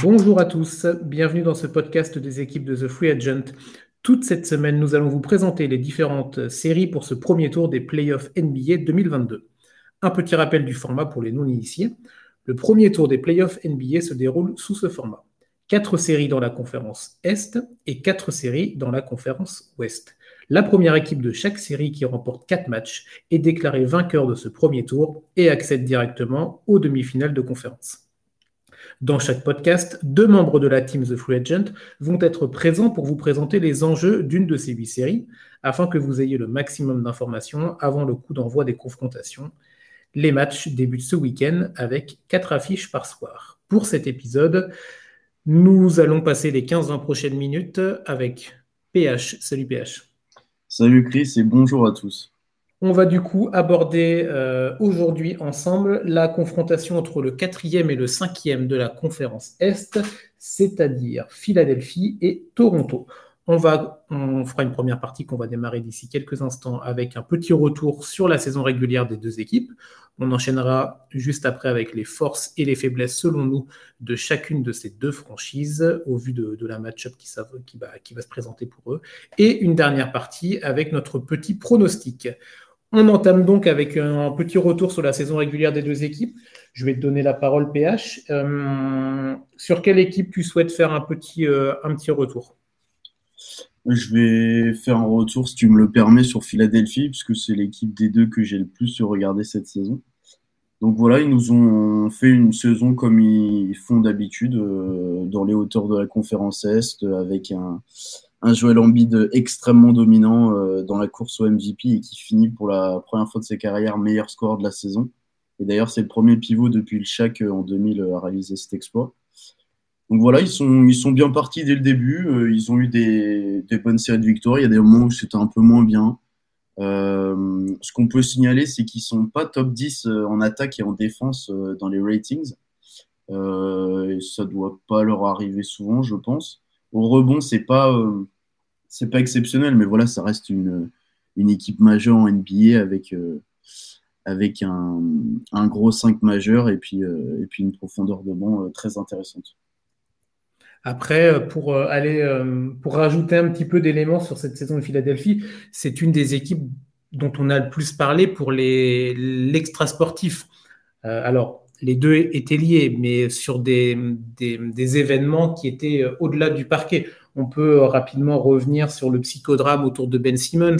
Bonjour à tous, bienvenue dans ce podcast des équipes de The Free Agent. Toute cette semaine, nous allons vous présenter les différentes séries pour ce premier tour des playoffs NBA 2022. Un petit rappel du format pour les non-initiés. Le premier tour des playoffs NBA se déroule sous ce format. Quatre séries dans la conférence Est et quatre séries dans la conférence Ouest. La première équipe de chaque série qui remporte quatre matchs est déclarée vainqueur de ce premier tour et accède directement aux demi-finales de conférence. Dans chaque podcast, deux membres de la team The Free Agent vont être présents pour vous présenter les enjeux d'une de ces huit séries, afin que vous ayez le maximum d'informations avant le coup d'envoi des confrontations. Les matchs débutent ce week-end avec quatre affiches par soir. Pour cet épisode, nous allons passer les 15-20 prochaines minutes avec PH. Salut PH. Salut Chris et bonjour à tous. On va du coup aborder euh, aujourd'hui ensemble la confrontation entre le quatrième et le cinquième de la conférence Est, c'est-à-dire Philadelphie et Toronto. On, va, on fera une première partie qu'on va démarrer d'ici quelques instants avec un petit retour sur la saison régulière des deux équipes. On enchaînera juste après avec les forces et les faiblesses, selon nous, de chacune de ces deux franchises, au vu de, la match-up qui, va se présenter pour eux. Et une dernière partie avec notre petit pronostic. On entame donc avec un petit retour sur la saison régulière des deux équipes. Je vais te donner la parole, PH. Euh, sur quelle équipe tu souhaites faire un petit, euh, retour? Je vais faire un retour, si tu me le permets, sur Philadelphie, puisque c'est l'équipe des deux que j'ai le plus regardé cette saison. Donc voilà, ils nous ont fait une saison comme ils font d'habitude, euh, dans les hauteurs de la conférence Est, avec un, un Joel Embiid extrêmement dominant euh, dans la course au MVP et qui finit pour la première fois de ses carrières meilleur score de la saison. Et d'ailleurs, c'est le premier pivot depuis le Shaq euh, en 2000 à réaliser cet exploit. Donc voilà, ils sont, bien partis dès le début. Euh, ils ont eu des, bonnes séries de victoires. Il y a des moments où c'était un peu moins bien. Euh, ce qu'on peut signaler, c'est qu'ils sont pas top 10 en attaque et en défense dans les ratings. Euh, et ça doit pas leur arriver souvent, je pense. Au rebond, c'est pas, euh, c'est pas exceptionnel, mais voilà, ça reste une, une équipe majeure en NBA avec, euh, avec un, un, gros 5 majeur et puis, euh, et puis une profondeur de banc très intéressante. Après, pour aller pour rajouter un petit peu d'éléments sur cette saison de Philadelphie, c'est une des équipes dont on a le plus parlé pour l'extra sportif. alors, les deux étaient liés, mais sur des, des, événements qui étaient euh, au-delà du parquet. On peut rapidement revenir sur le psychodrame autour de Ben Simmons.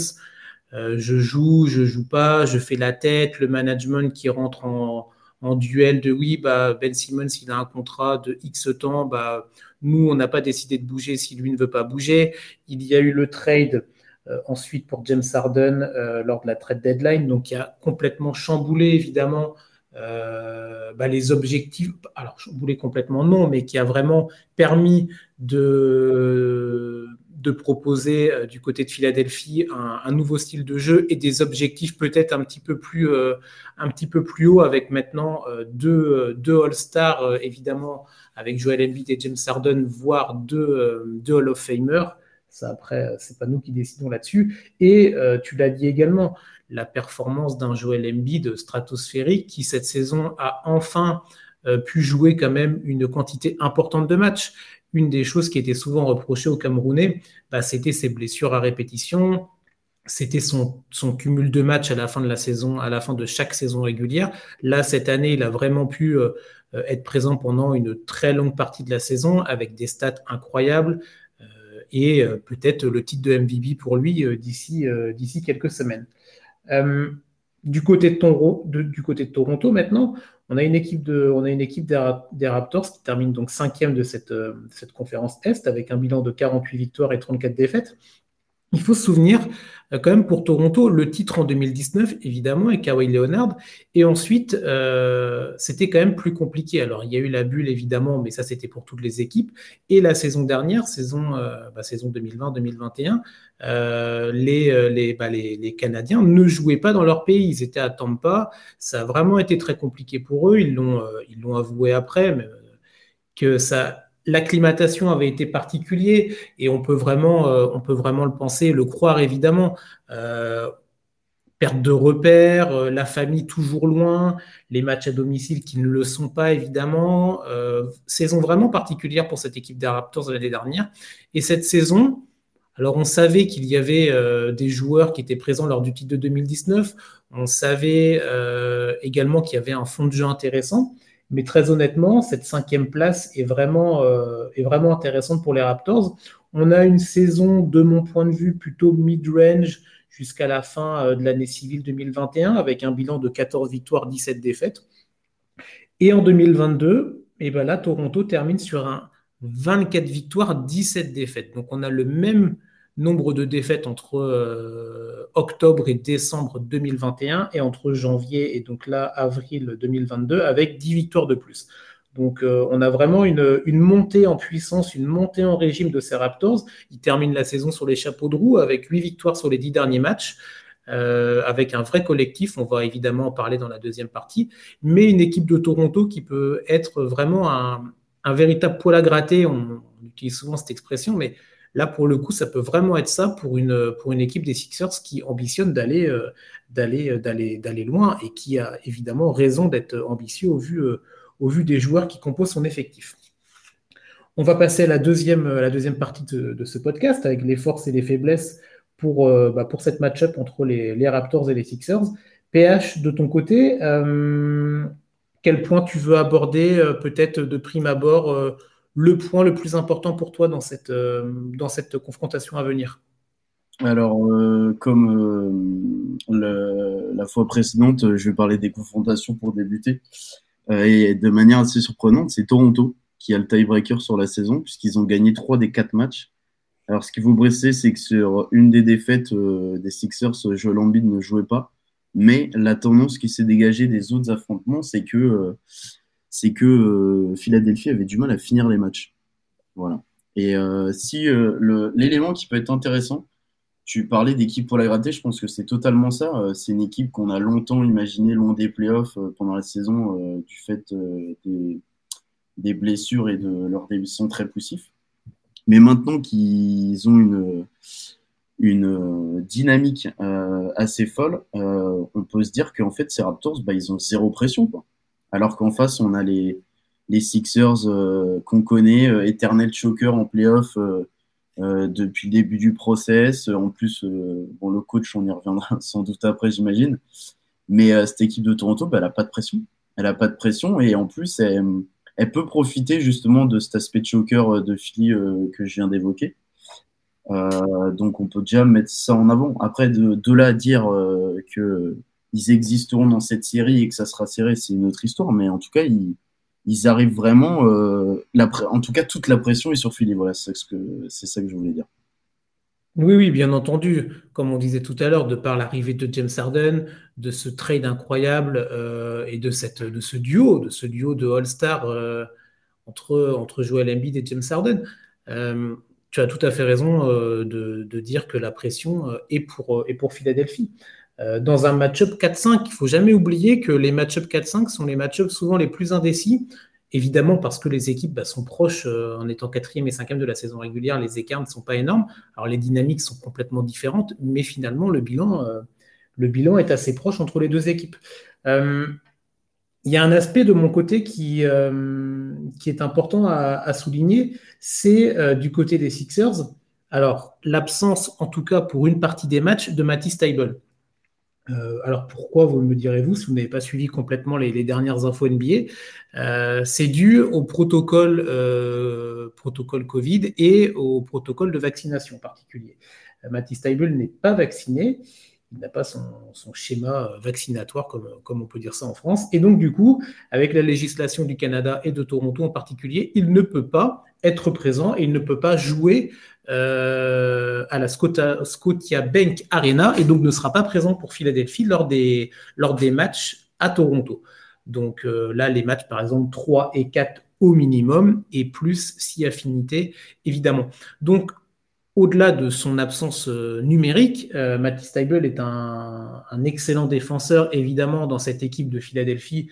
Euh, je joue, je joue pas, je fais la tête, le management qui rentre en, en duel de oui, bah, Ben Simmons, il a un contrat de X temps, bah, nous, on n'a pas décidé de bouger si lui ne veut pas bouger. Il y a eu le trade euh, ensuite pour James Harden lors de la trade deadline, donc il a complètement chamboulé évidemment euh, bah, les objectifs, alors je voulais complètement non, mais qui a vraiment permis de, de proposer euh, du côté de Philadelphie un, nouveau style de jeu et des objectifs peut-être un petit peu plus euh, un petit peu plus haut avec maintenant deux, deux All-Stars évidemment avec Joel Embiid et James Harden voire deux, deux Hall of Famer ça après c'est pas nous qui décidons là-dessus. Et tu l'as dit également la performance d'un Joel Embiid stratosphérique qui cette saison a enfin euh, pu jouer quand même une quantité importante de matchs. Une des choses qui était souvent reprochée au Camerounais, bah, c'était ses blessures à répétition, c'était son, cumul de matchs à la fin de la saison, à la fin de chaque saison régulière. Là, cette année, il a vraiment pu euh, être présent pendant une très longue partie de la saison avec des stats incroyables euh, et peut-être le titre de MVP pour lui d'ici quelques semaines. Euh, du, côté de Toronto, maintenant, on a une équipe, des, Raptors qui termine donc cinquième de cette, euh, cette conférence Est avec un bilan de 48 victoires et 34 défaites. Il faut se souvenir euh, quand même pour Toronto, le titre en 2019, évidemment, et Kawhi Leonard. Et ensuite, euh, c'était quand même plus compliqué. Alors, il y a eu la bulle, évidemment, mais ça, c'était pour toutes les équipes. Et la saison dernière, saison, euh, bah, saison 2020-2021, les, les, bah, les, les, Canadiens ne jouaient pas dans leur pays. Ils étaient à Tampa. Ça a vraiment été très compliqué pour eux. Ils l'ont ils l'ont avoué après, mais, que ça l'acclimatation avait été particulière et on peut vraiment, euh, on peut vraiment le penser, le croire évidemment. Euh, perte de repères, euh, la famille toujours loin, les matchs à domicile qui ne le sont pas évidemment. Saison vraiment particulière pour cette équipe des Raptors l'année dernière. Et cette saison, alors on savait qu'il y avait des joueurs qui étaient présents lors du titre de 2019, on savait également qu'il y avait un fond de jeu intéressant, mais très honnêtement, cette cinquième place est vraiment, est vraiment intéressante pour les Raptors. On a une saison, de mon point de vue, plutôt mid-range jusqu'à la fin euh, de l'année civile 2021 avec un bilan de 14 victoires, 17 défaites. Et en 2022, et eh ben là, Toronto termine sur un 24 victoires, 17 défaites. Donc on a le même nombre de défaites entre euh, octobre et décembre 2021 et entre janvier et donc là avril 2022 avec 10 victoires de plus. Donc, euh, on a vraiment une, montée en puissance, une montée en régime de ces Raptors. Ils terminent la saison sur les chapeaux de roue avec huit victoires sur les dix derniers matchs, euh, avec un vrai collectif. On va évidemment en parler dans la deuxième partie, mais une équipe de Toronto qui peut être vraiment un, véritable poil à gratter. On, utilise souvent cette expression, mais là, pour le coup, ça peut vraiment être ça pour une, pour une équipe des Sixers qui ambitionne d'aller euh, d'aller d'aller d'aller loin et qui a évidemment raison d'être ambitieux au vu au vu des joueurs qui composent son effectif. On va passer à la deuxième, la deuxième partie de, ce podcast avec les forces et les faiblesses pour, euh, bah, pour cette match-up entre les, Raptors et les Sixers. PH, de ton côté, euh, quel point tu veux aborder euh, peut-être de prime abord le point le plus important pour toi dans cette, dans cette confrontation à venir? Alors, comme la fois précédente, je vais parler des confrontations pour débuter. Euh, et de manière assez surprenante, c'est Toronto qui a le tiebreaker sur la saison, puisqu'ils ont gagné trois des quatre matchs. Alors, ce qui vous brisser, c'est que sur une des défaites euh, des Sixers, Joel Embiid ne jouait pas. Mais la tendance qui s'est dégagée des autres affrontements, c'est que, euh, c'est que Philadelphie avait du mal à finir les matchs. Voilà. Et si l'élément qui peut être intéressant, tu parlais d'équipe pour la gratter, je pense que c'est totalement ça. Euh, c'est une équipe qu'on a longtemps imaginé loin des playoffs euh, pendant la saison euh, du fait des, blessures et de leur début très poussif. Mais maintenant qu'ils ont une, dynamique assez folle, on peut se dire qu'en fait, ces Raptors, bah, ils ont zéro pression. Alors qu'en face, on a les, les Sixers qu'on connaît, éternel choker en playoff euh, depuis le début du process. En plus, euh, bon, le coach, on y reviendra sans doute après, j'imagine. Mais euh, cette équipe de Toronto, bah, elle n'a pas de pression. Elle n'a pas de pression et en plus, elle, peut profiter justement de cet aspect choker de Philly que je viens d'évoquer. donc, on peut déjà mettre ça en avant. Après, de, là à dire qu'ils existeront dans cette série et que ça sera serré, c'est une autre histoire. Mais en tout cas, ils, ils arrivent vraiment, euh, en tout cas, toute la pression est sur Philly. Voilà, c'est ça que je voulais dire. Oui, oui, bien entendu. Comme on disait tout à l'heure, de par l'arrivée de James Harden, de ce trade incroyable euh, et de, cette, de ce duo, de ce duo de All-Star euh, entre, entre Joel Embiid et James Harden, tu as tout à fait raison de, de, dire que la pression est pour, est pour Philadelphie. Euh, dans un match-up 4-5, il faut jamais oublier que les match-up 4-5 sont les match-ups souvent les plus indécis, évidemment parce que les équipes bah, sont proches euh, en étant quatrième et cinquième de la saison régulière, les écarts ne sont pas énormes. Alors les dynamiques sont complètement différentes, mais finalement le bilan, euh, le bilan est assez proche entre les deux équipes. il y a un aspect de mon côté qui, qui est important à, à souligner, c'est du côté des Sixers. Alors, l'absence, en tout cas pour une partie des matchs, de Matisse Taibel. Euh, alors pourquoi, vous me direz-vous, si vous n'avez pas suivi complètement les, dernières infos NBA euh, C'est dû au protocole, euh, protocole Covid et au protocole de vaccination particulier. Mathis Taibel n'est pas vacciné, il n'a pas son, schéma vaccinatoire, comme, comme, on peut dire ça en France. Et donc, du coup, avec la législation du Canada et de Toronto en particulier, il ne peut pas être présent et il ne peut pas jouer euh, à la Scotia, Bank Arena et donc ne sera pas présent pour Philadelphie lors des, lors des matchs à Toronto. Donc euh, là, les matchs, par exemple, 3 et 4 au minimum et plus si affinité, évidemment. Donc, au-delà de son absence euh, numérique, Matisse Steibel est un, excellent défenseur, évidemment, dans cette équipe de Philadelphie,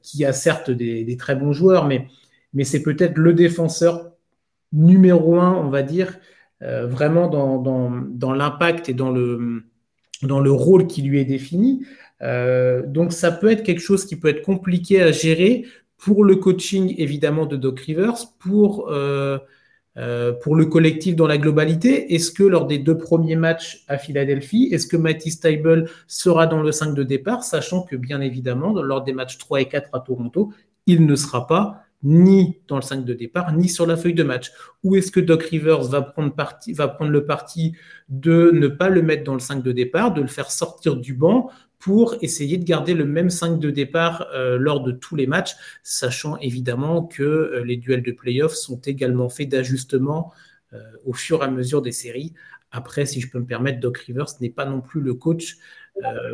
qui a certes des, des, très bons joueurs, mais, mais c'est peut-être le défenseur numéro un, on va dire, euh, vraiment dans, l'impact et dans le rôle qui lui est défini. donc ça peut être quelque chose qui peut être compliqué à gérer pour le coaching évidemment de Doc Rivers, pour euh, pour le collectif dans la globalité, est-ce que lors des deux premiers matchs à Philadelphie, est-ce que Matty Stable sera dans le 5 de départ, sachant que bien évidemment, lors des matchs 3 et 4 à Toronto, il ne sera pas ni dans le 5 de départ, ni sur la feuille de match. Ou est-ce que Doc Rivers va prendre, le parti de ne pas le mettre dans le 5 de départ, de le faire sortir du banc pour essayer de garder le même 5 de départ euh, lors de tous les matchs, sachant évidemment que euh, les duels de playoffs sont également faits d'ajustements euh, au fur et à mesure des séries. Après, si je peux me permettre, Doc Rivers n'est pas non plus le coach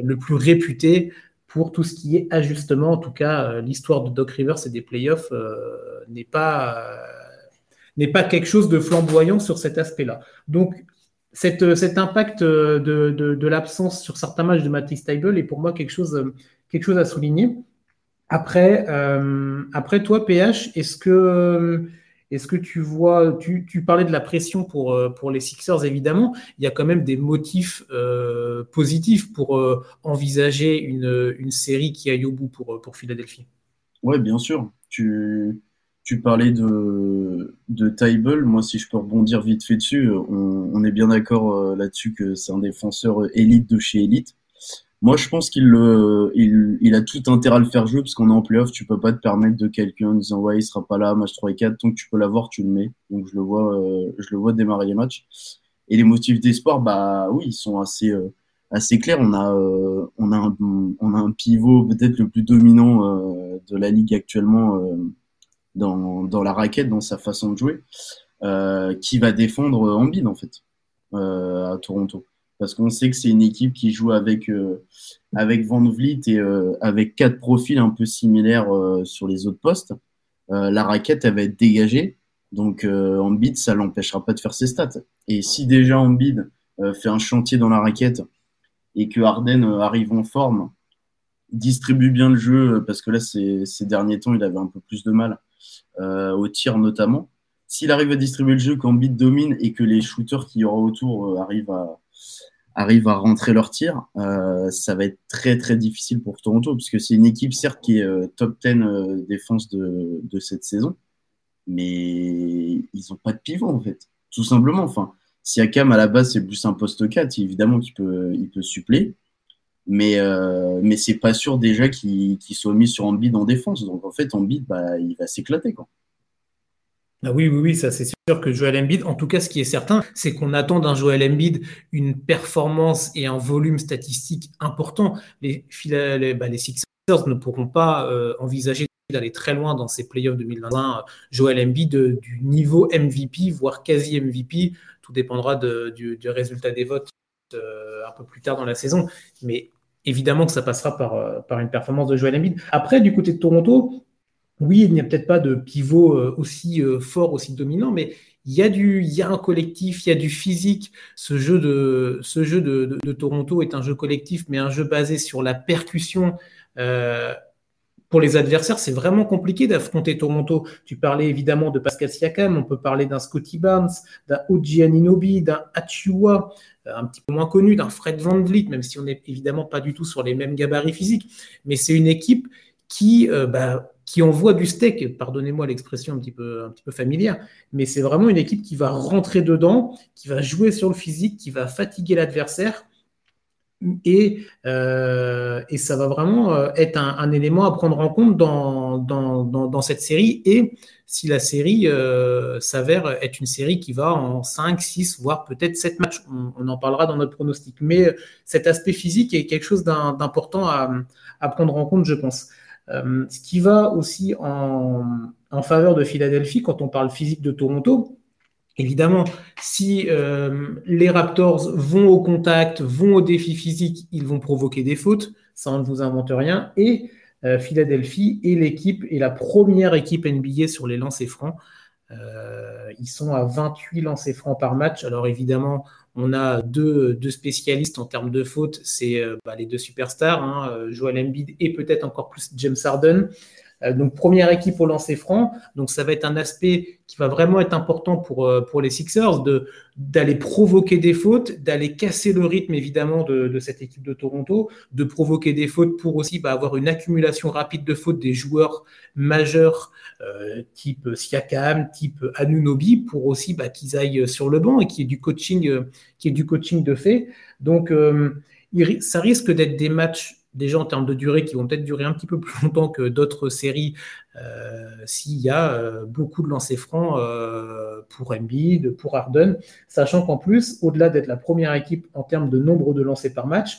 le plus réputé pour tout ce qui est ajustement. En tout cas, l'histoire de Doc Rivers et des playoffs n'est pas n'est pas quelque chose de flamboyant sur cet aspect-là. Donc, cet impact euh, de, l'absence sur certains matchs de Matty Stable est pour moi quelque chose, euh, quelque chose à souligner. Après, euh, après toi, PH, est-ce que, est que tu vois, tu, parlais de la pression pour, pour les Sixers, évidemment, il y a quand même des motifs positifs pour envisager une, série qui aille au bout pour, Philadelphie. Oui, bien sûr. Tu, parlais de, de. Moi, si je peux rebondir vite fait dessus, on, est bien d'accord euh, là-dessus que c'est un défenseur élite de chez élite. Moi, je pense qu'il il, il, a tout intérêt à le faire jouer parce qu'on est en playoff. Tu peux pas te permettre de quelqu'un en disant ouais, il sera pas là, match 3 et 4. Tant que tu peux l'avoir, tu le mets. Donc, je le vois, euh, je le vois démarrer les matchs. Et les motifs d'espoir, bah oui, ils sont assez, euh, assez clairs. On a, on a un, on a un pivot peut-être le plus dominant de la ligue actuellement dans, dans la raquette, dans sa façon de jouer, euh, qui va défendre Embiid en fait euh, à Toronto. Parce qu'on sait que c'est une équipe qui joue avec, euh, Van Vliet et euh, avec quatre profils un peu similaires euh, sur les autres postes. la raquette, elle va être dégagée. Donc Embiid, ça l'empêchera pas de faire ses stats. Et si déjà Embiid fait un chantier dans la raquette et que Harden arrive en forme, distribue bien le jeu, parce que là, ces, derniers temps, il avait un peu plus de mal au tir notamment. S'il arrive à distribuer le jeu quand Bit domine et que les shooters qui y aura autour arrivent à, arrivent à rentrer leur tir, euh, ça va être très très difficile pour Toronto, puisque c'est une équipe certes qui est top 10 défense de, cette saison, mais ils n'ont pas de pivot en fait, tout simplement. Enfin, si Akam à la base c'est plus un poste 4, évidemment qu'il peut, il peut suppléer, mais euh, mais c'est pas sûr déjà qu'il soit mis sur Embiid en défense. Donc en fait, Embiid, bah, il va s'éclater. Quoi. Ah oui, oui, oui, ça c'est sûr que Joel Embiid, en tout cas, ce qui est certain, c'est qu'on attend d'un Joel Embiid une performance et un volume statistique important. Les, bah, Sixers ne pourront pas euh, envisager d'aller très loin dans ces playoffs 2021. Joel Embiid du niveau MVP, voire quasi MVP, tout dépendra du, résultat des votes euh, un peu plus tard dans la saison. Mais évidemment que ça passera par, euh, par une performance de Joel Embiid. Après, du côté de Toronto, oui, il n'y a peut-être pas de pivot euh, aussi fort, aussi dominant, mais il y, a du, il y a un collectif, il y a du physique. Ce jeu, de, Toronto est un jeu collectif, mais un jeu basé sur la percussion. Euh, pour les adversaires, c'est vraiment compliqué d'affronter Toronto. Tu parlais évidemment de Pascal Siakam, on peut parler d'un Scotty Barnes, d'un Oji Aninobi, d'un Achua, euh, un petit peu moins connu, d'un Fred Van Vliet, même si on n'est évidemment pas du tout sur les mêmes gabarits physiques. Mais c'est une équipe qui, euh, bah, qui envoie du steak, pardonnez-moi l'expression un petit peu, familière, mais c'est vraiment une équipe qui va rentrer dedans, qui va jouer sur le physique, qui va fatiguer l'adversaire et, euh, ça va vraiment euh, être un, élément à prendre en compte dans, cette série. Et si la série euh, s'avère être une série qui va en 5, 6, voire peut-être 7 matchs, on, en parlera dans notre pronostic. Mais cet aspect physique est quelque chose d'important à, prendre en compte, je pense. Ce qui va aussi en, faveur de Philadelphie quand on parle physique de Toronto, Évidemment, si euh, les Raptors vont au contact, vont au défi physique, ils vont provoquer des fautes. Ça, on ne vous invente rien. Et euh, Philadelphie est l'équipe et la première équipe NBA sur les lancers francs. Euh, ils sont à 28 lancers francs par match. Alors évidemment, on a deux, spécialistes en termes de fautes. C'est bah, les deux superstars, hein, Joel Embiid et peut-être encore plus James Harden. Euh, donc première équipe au lancer franc, donc ça va être un aspect qui va vraiment être important pour, euh, pour les Sixers, de, d'aller provoquer des fautes, d'aller casser le rythme évidemment de, de, cette équipe de Toronto, de provoquer des fautes pour aussi bah, avoir une accumulation rapide de fautes des joueurs majeurs euh, type Siakam, type Anunobi, pour aussi bah, qu'ils aillent sur le banc et qu'il y ait du coaching, euh, qui est du coaching de fait. Donc euh, ça risque d'être des matchs déjà en termes de durée qui vont peut-être durer un petit peu plus longtemps que d'autres séries euh, s'il y a euh, beaucoup de lancers francs euh, pour Embiid, pour Harden, sachant qu'en plus, au-delà d'être la première équipe en termes de nombre de lancers par match,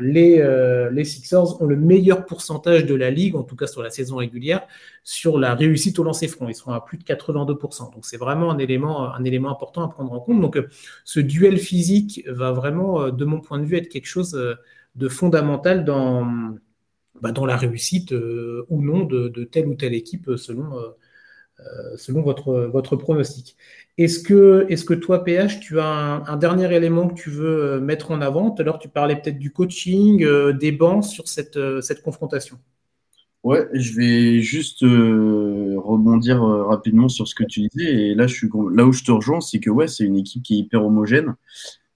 les, Sixers ont le meilleur pourcentage de la ligue, en tout cas sur la saison régulière, sur la réussite au lancer franc. Ils sont à plus de 82%. Donc c'est vraiment un élément, un élément important à prendre en compte. Donc ce duel physique va vraiment, de mon point de vue, être quelque chose de fondamental dans, bah, la réussite euh, ou non de, telle ou telle équipe selon, euh, euh, votre, votre pronostic. Est-ce que, toi, PH, tu as un, dernier élément que tu veux mettre en avant? Tout à l'heure, tu parlais peut-être du coaching, des bancs sur cette, confrontation. Ouais, je vais juste rebondir rapidement sur ce que tu disais. Et là, je suis, là où je te rejoins, c'est que c'est une équipe qui est hyper homogène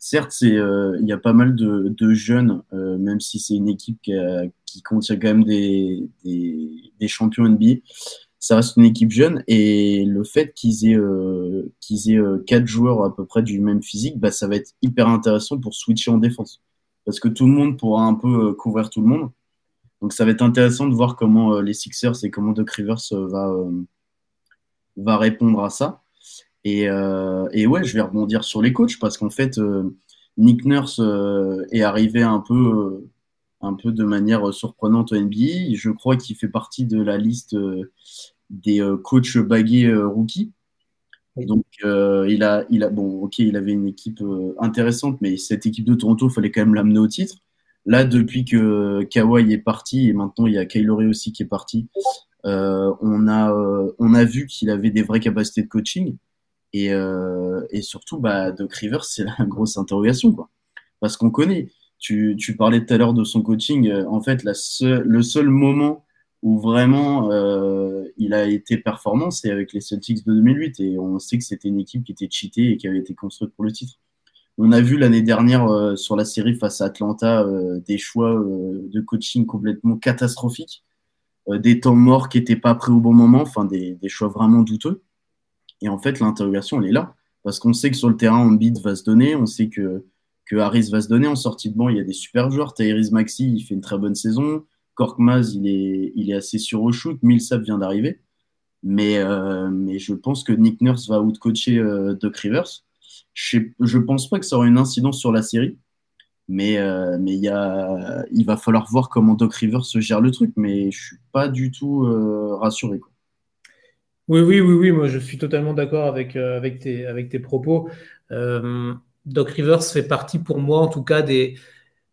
certes, euh, il y a pas mal de, jeunes, euh, même si c'est une équipe qui, contient quand même des, champions NBA. Ça reste une équipe jeune et le fait qu'ils aient euh, qu'ils aient quatre joueurs à peu près du même physique, bah, ça va être hyper intéressant pour switcher en défense parce que tout le monde pourra un peu couvrir tout le monde. Donc ça va être intéressant de voir comment les Sixers et comment Doc Rivers va va répondre à ça. Et, euh, et, ouais, je vais rebondir sur les coachs parce qu'en fait, euh, Nick Nurse euh, est arrivé un peu, un peu de manière surprenante au NBA. Je crois qu'il fait partie de la liste des coachs bagués rookies. Donc, il, a, il a, bon, ok, il avait une équipe intéressante, mais cette équipe de Toronto, il fallait quand même l'amener au titre. Là, depuis que Kawhi est parti, et maintenant il y a Kylori aussi qui est parti, on, a, on a vu qu'il avait des vraies capacités de coaching. Et, euh, et surtout, bah, Doc Rivers, c'est la grosse interrogation, quoi. Parce qu'on connaît. Tu, tu, parlais tout à l'heure de son coaching. Euh, en fait, la le seul moment où vraiment euh, il a été performant, c'est avec les Celtics de 2008. Et on sait que c'était une équipe qui était cheatée et qui avait été construite pour le titre. On a vu l'année dernière euh, sur la série face à Atlanta euh, des choix euh, de coaching complètement catastrophiques, des temps morts qui n'étaient pas pris au bon moment, enfin des, des choix vraiment douteux. Et en fait, l'interrogation, elle est là. Parce qu'on sait que sur le terrain, Embiid va se donner, on sait que, que Harris va se donner. En sortie de banc, il y a des super joueurs. Tyrese Maxi, il fait une très bonne saison. Korkmaz, il est, il est assez sûr au shoot. Millsap vient d'arriver. Mais, euh, mais je pense que Nick Nurse va outcoacher euh, Doc Rivers. Je ne pense pas que ça aura une incidence sur la série. Mais, euh, mais y a, il va falloir voir comment Doc Rivers gère le truc. Mais je suis pas du tout euh, rassuré. Quoi. Oui, oui, oui, oui, moi je suis totalement d'accord avec, euh, avec, tes, avec tes propos. Euh, Doc Rivers fait partie pour moi en tout cas des,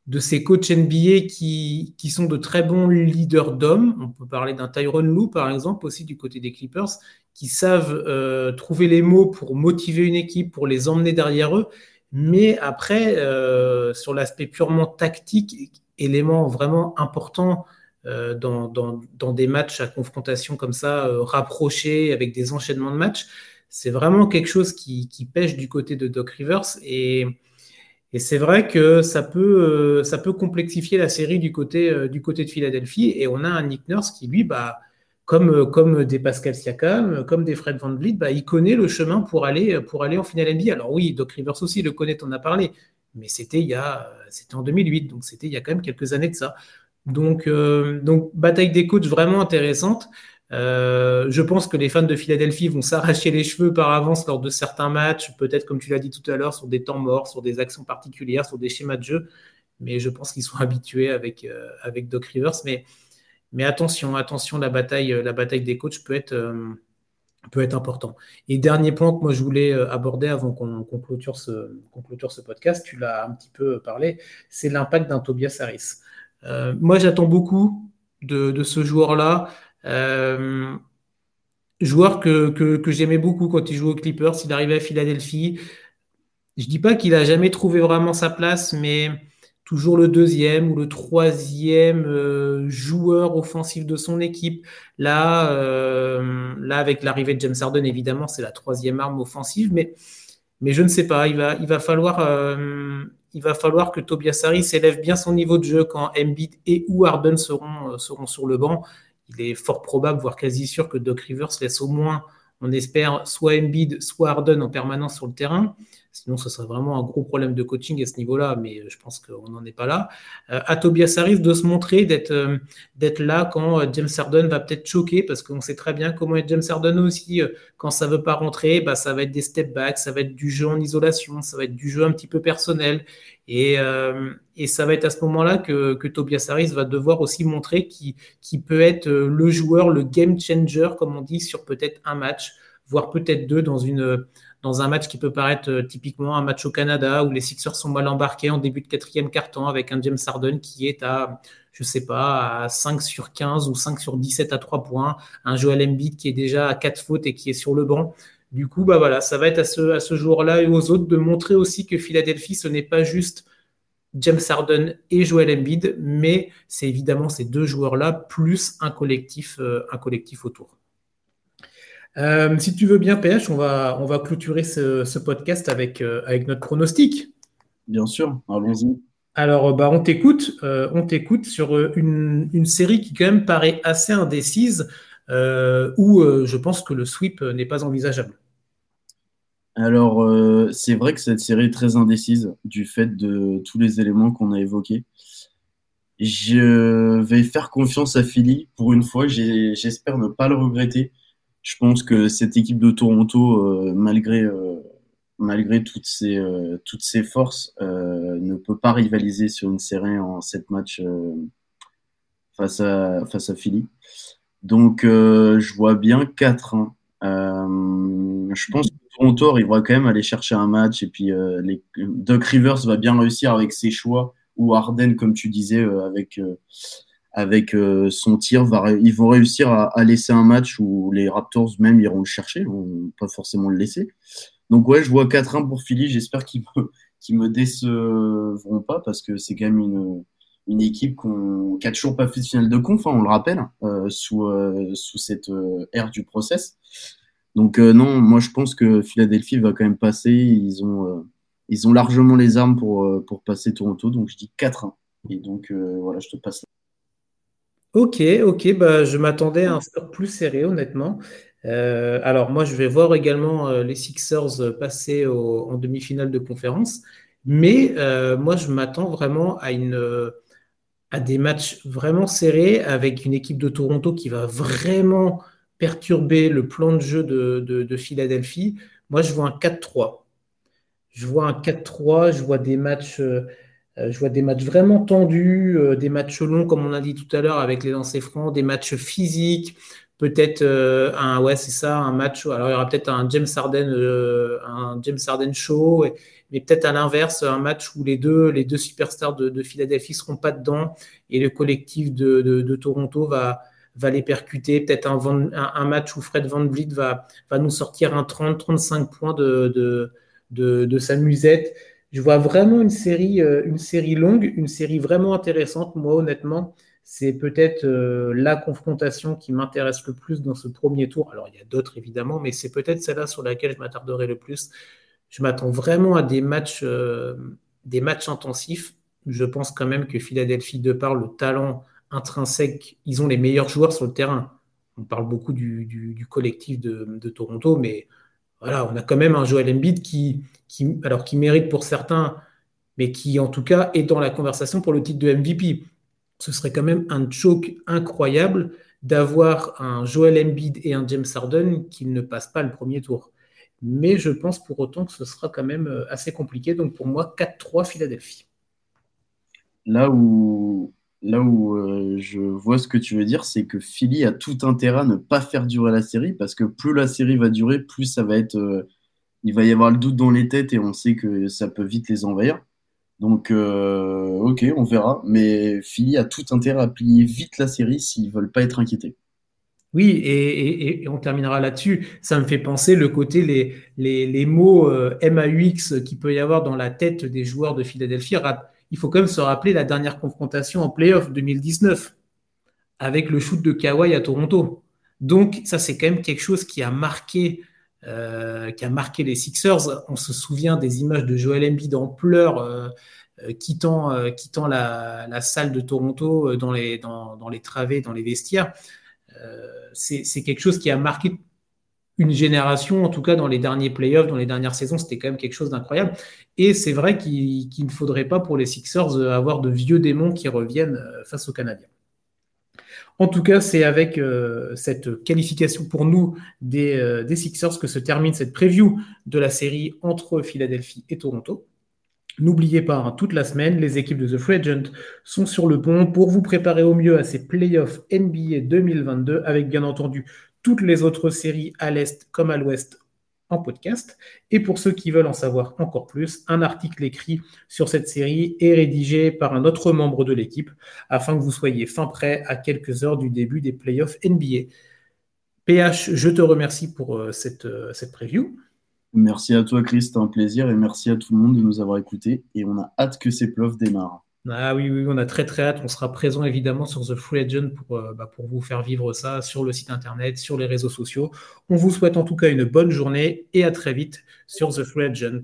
de ces coachs NBA qui, qui sont de très bons leaders d'hommes. On peut parler d'un Tyron Lou par exemple aussi du côté des Clippers, qui savent euh, trouver les mots pour motiver une équipe, pour les emmener derrière eux. Mais après, sur l'aspect purement tactique, élément vraiment important euh, dans, des matchs à confrontation comme ça, euh, rapprochés, avec des enchaînements de matchs. C'est vraiment quelque chose qui, pêche du côté de Doc Rivers. Et, c'est vrai que ça peut, euh, ça peut complexifier la série du côté, du côté de Philadelphie. Et on a un Nick Nurse qui, lui, bah, comme, comme des Pascal Siakam, comme des Fred Van Vliet, bah, il connaît le chemin pour aller, pour aller en finale NBA. Alors oui, Doc Rivers aussi le connaît, on a parlé, mais c'était c'était en 2008, donc c'était il y a quand même quelques années de ça. Donc, euh, donc bataille des coachs vraiment intéressante. Euh, je pense que les fans de Philadelphie vont s'arracher les cheveux par avance lors de certains matchs, peut-être comme tu l'as dit tout à l'heure, sur des temps morts, sur des actions particulières, sur des schémas de jeu. Mais je pense qu'ils sont habitués avec, euh, avec Doc Rivers. Mais, mais attention, attention, la bataille, la bataille des coachs peut être, peut être important. Et dernier point que moi je voulais aborder avant qu'on clôture, ce, clôture ce podcast, tu l'as un petit peu parlé, c'est l'impact d'un Tobias Harris. Euh, moi, j'attends beaucoup de, ce joueur-là. Euh, joueur que, j'aimais beaucoup quand il jouait aux Clippers, il arrivait à Philadelphie. Je dis pas qu'il a jamais trouvé vraiment sa place, mais toujours le deuxième ou le troisième euh, joueur offensif de son équipe. Là, là avec l'arrivée de James Harden, évidemment, c'est la troisième arme offensive, mais, mais je ne sais pas. Il va, il va, falloir, il va falloir que Tobias Harris élève bien son niveau de jeu quand Embiid et ou Harden seront, seront sur le banc. Il est fort probable, voire quasi sûr, que Doc Rivers laisse au moins, on espère, soit Embiid, soit Harden en permanence sur le terrain. Sinon, ce serait vraiment un gros problème de coaching à ce niveau-là, mais euh, je pense qu'on n'en est pas là. Euh, à Tobias Harris de se montrer, d'être euh, là quand James Harden va peut-être choquer, parce qu'on sait très bien comment est James Harden aussi. quand ça ne veut pas rentrer, bah, ça va être des step backs, ça va être du jeu en isolation, ça va être du jeu un petit peu personnel. Et, ça va être à ce moment-là que, Tobias Harris va devoir aussi montrer qu'il peut être le joueur, le game changer, comme on dit, sur peut-être un match, voire peut-être deux dans une dans un match qui peut paraître euh, typiquement un match au Canada où les Sixers sont mal embarqués en début de quatrième quart-temps avec un James Harden qui est à, je sais pas, à 5 sur 15 ou 5 sur 17 à 3 points, un Joel Embiid qui est déjà à 4 fautes et qui est sur le banc. Du coup, bah voilà, ça va être à ce, à ce jour-là et aux autres de montrer aussi que Philadelphie, ce n'est pas juste James Harden et Joel Embiid, mais c'est évidemment ces deux joueurs-là plus un collectif, euh, un collectif autour. Euh, si tu veux bien, PH, on va, on va clôturer ce, podcast avec, euh, avec notre pronostic. Bien sûr, allons-y. Alors, bah, on t'écoute, euh, on t'écoute sur une, série qui quand même paraît assez indécise, où je pense que le sweep n'est pas envisageable. Alors, c'est vrai que cette série est très indécise du fait de tous les éléments qu'on a évoqués. Je vais faire confiance à Philly. Pour une fois, j'espère ne pas le regretter je pense que cette équipe de Toronto, euh, malgré, euh, malgré toutes ses, euh, toutes ses forces, ne peut pas rivaliser sur une série en sept matchs face, à, face à Philly. Donc, je vois bien 4 hein. je pense que Toronto arrivera quand même à aller chercher un match et puis Doc Rivers va bien réussir avec ses choix ou Arden, comme tu disais, avec avec euh, son tir, ils vont réussir à, laisser un match où les Raptors même iront le chercher, vont pas forcément le laisser. Donc ouais, je vois 4-1 pour Philly. J'espère qu'ils me, me décevront pas parce que c'est quand même une, équipe qui a toujours pas fait de finale de conf, hein, on le rappelle, euh, sous, euh, sous cette ère du process. Donc non, moi je pense que Philadelphie va quand même passer. Ils ont, largement les armes pour, pour passer Toronto. Donc je dis 4-1. Et donc voilà, je te passe Ok, ok, bah, je m'attendais à un score plus serré, honnêtement. Euh, alors moi, je vais voir également euh, les Sixers passer en demi-finale de conférence, mais euh, moi, je m'attends vraiment à, une, à des matchs vraiment serrés avec une équipe de Toronto qui va vraiment perturber le plan de jeu de, de Philadelphie. Moi, je vois un 4-3. Je vois un 4-3, je vois des matchs euh, je vois des matchs vraiment tendus, euh, des matchs longs, comme on a dit tout à l'heure, avec les lancers francs, des matchs physiques, peut-être euh, un, ouais, c'est ça, un match. Alors, il y aura peut-être un James Harden, show, mais peut-être à l'inverse, un match où les deux, superstars de, de Philadelphie seront pas dedans et le collectif de, Toronto va, les percuter. Peut-être un, match où Fred Van Vliet va, nous sortir un 30-35 points de, de, de, de sa musette je vois vraiment une série, euh, une série longue, une série vraiment intéressante. Moi, honnêtement, c'est peut-être euh, la confrontation qui m'intéresse le plus dans ce premier tour. Alors, il y a d'autres évidemment, mais c'est peut-être celle-là sur laquelle je m'attarderai le plus. Je m'attends vraiment à des matchs, euh, des matchs intensifs. Je pense quand même que Philadelphie, de par le talent intrinsèque, ils ont les meilleurs joueurs sur le terrain. On parle beaucoup du, collectif de, de, Toronto, mais voilà, on a quand même un Joel Embiid qui, qui, alors, qui mérite pour certains, mais qui en tout cas est dans la conversation pour le titre de MVP. Ce serait quand même un choke incroyable d'avoir un Joel Embiid et un James Harden qui ne passent pas le premier tour. Mais je pense pour autant que ce sera quand même euh, assez compliqué. Donc pour moi, 4-3 Philadelphie. Là où, là où euh, je vois ce que tu veux dire, c'est que Philly a tout intérêt à ne pas faire durer la série parce que plus la série va durer, plus ça va être. Euh, il va y avoir le doute dans les têtes et on sait que ça peut vite les envahir. Donc, euh, ok, on verra. Mais Philly a tout intérêt à plier vite la série s'ils veulent pas être inquiétés. Oui, et, on terminera là-dessus. Ça me fait penser le côté, les, les, mots MAUX qu'il peut y avoir dans la tête des joueurs de Philadelphie il faut quand même se rappeler la dernière confrontation en playoff 2019 avec le shoot de Kawhi à Toronto. Donc ça, c'est quand même quelque chose qui a marqué, euh, qui a marqué les Sixers. On se souvient des images de Joel Embiid en pleurs. Euh, euh, quittant, la, salle de Toronto dans les, dans les travées, dans les vestiaires. c'est quelque chose qui a marqué une génération, en tout cas dans les derniers playoffs, dans les dernières saisons, c'était quand même quelque chose d'incroyable. Et c'est vrai qu'il ne faudrait pas pour les Sixers avoir de vieux démons qui reviennent face aux Canadiens. En tout cas, c'est avec euh, cette qualification pour nous euh, des, Sixers que se termine cette preview de la série entre Philadelphie et Toronto. N'oubliez pas, hein, toute la semaine, les équipes de The Free Agent sont sur le pont pour vous préparer au mieux à ces playoffs NBA 2022, avec bien entendu toutes les autres séries à l'Est comme à l'Ouest en podcast. Et pour ceux qui veulent en savoir encore plus, un article écrit sur cette série est rédigé par un autre membre de l'équipe afin que vous soyez fin prêt à quelques heures du début des playoffs NBA. PH, je te remercie pour euh, cette, euh, cette preview. Merci à toi, Chris, c'était un plaisir et merci à tout le monde de nous avoir écoutés. Et on a hâte que ces playoffs démarrent. Ah oui, oui, on a très très hâte. On sera présent évidemment sur The Free Agent pour, euh, bah, pour vous faire vivre ça sur le site internet, sur les réseaux sociaux. On vous souhaite en tout cas une bonne journée et à très vite sur The Free Agent.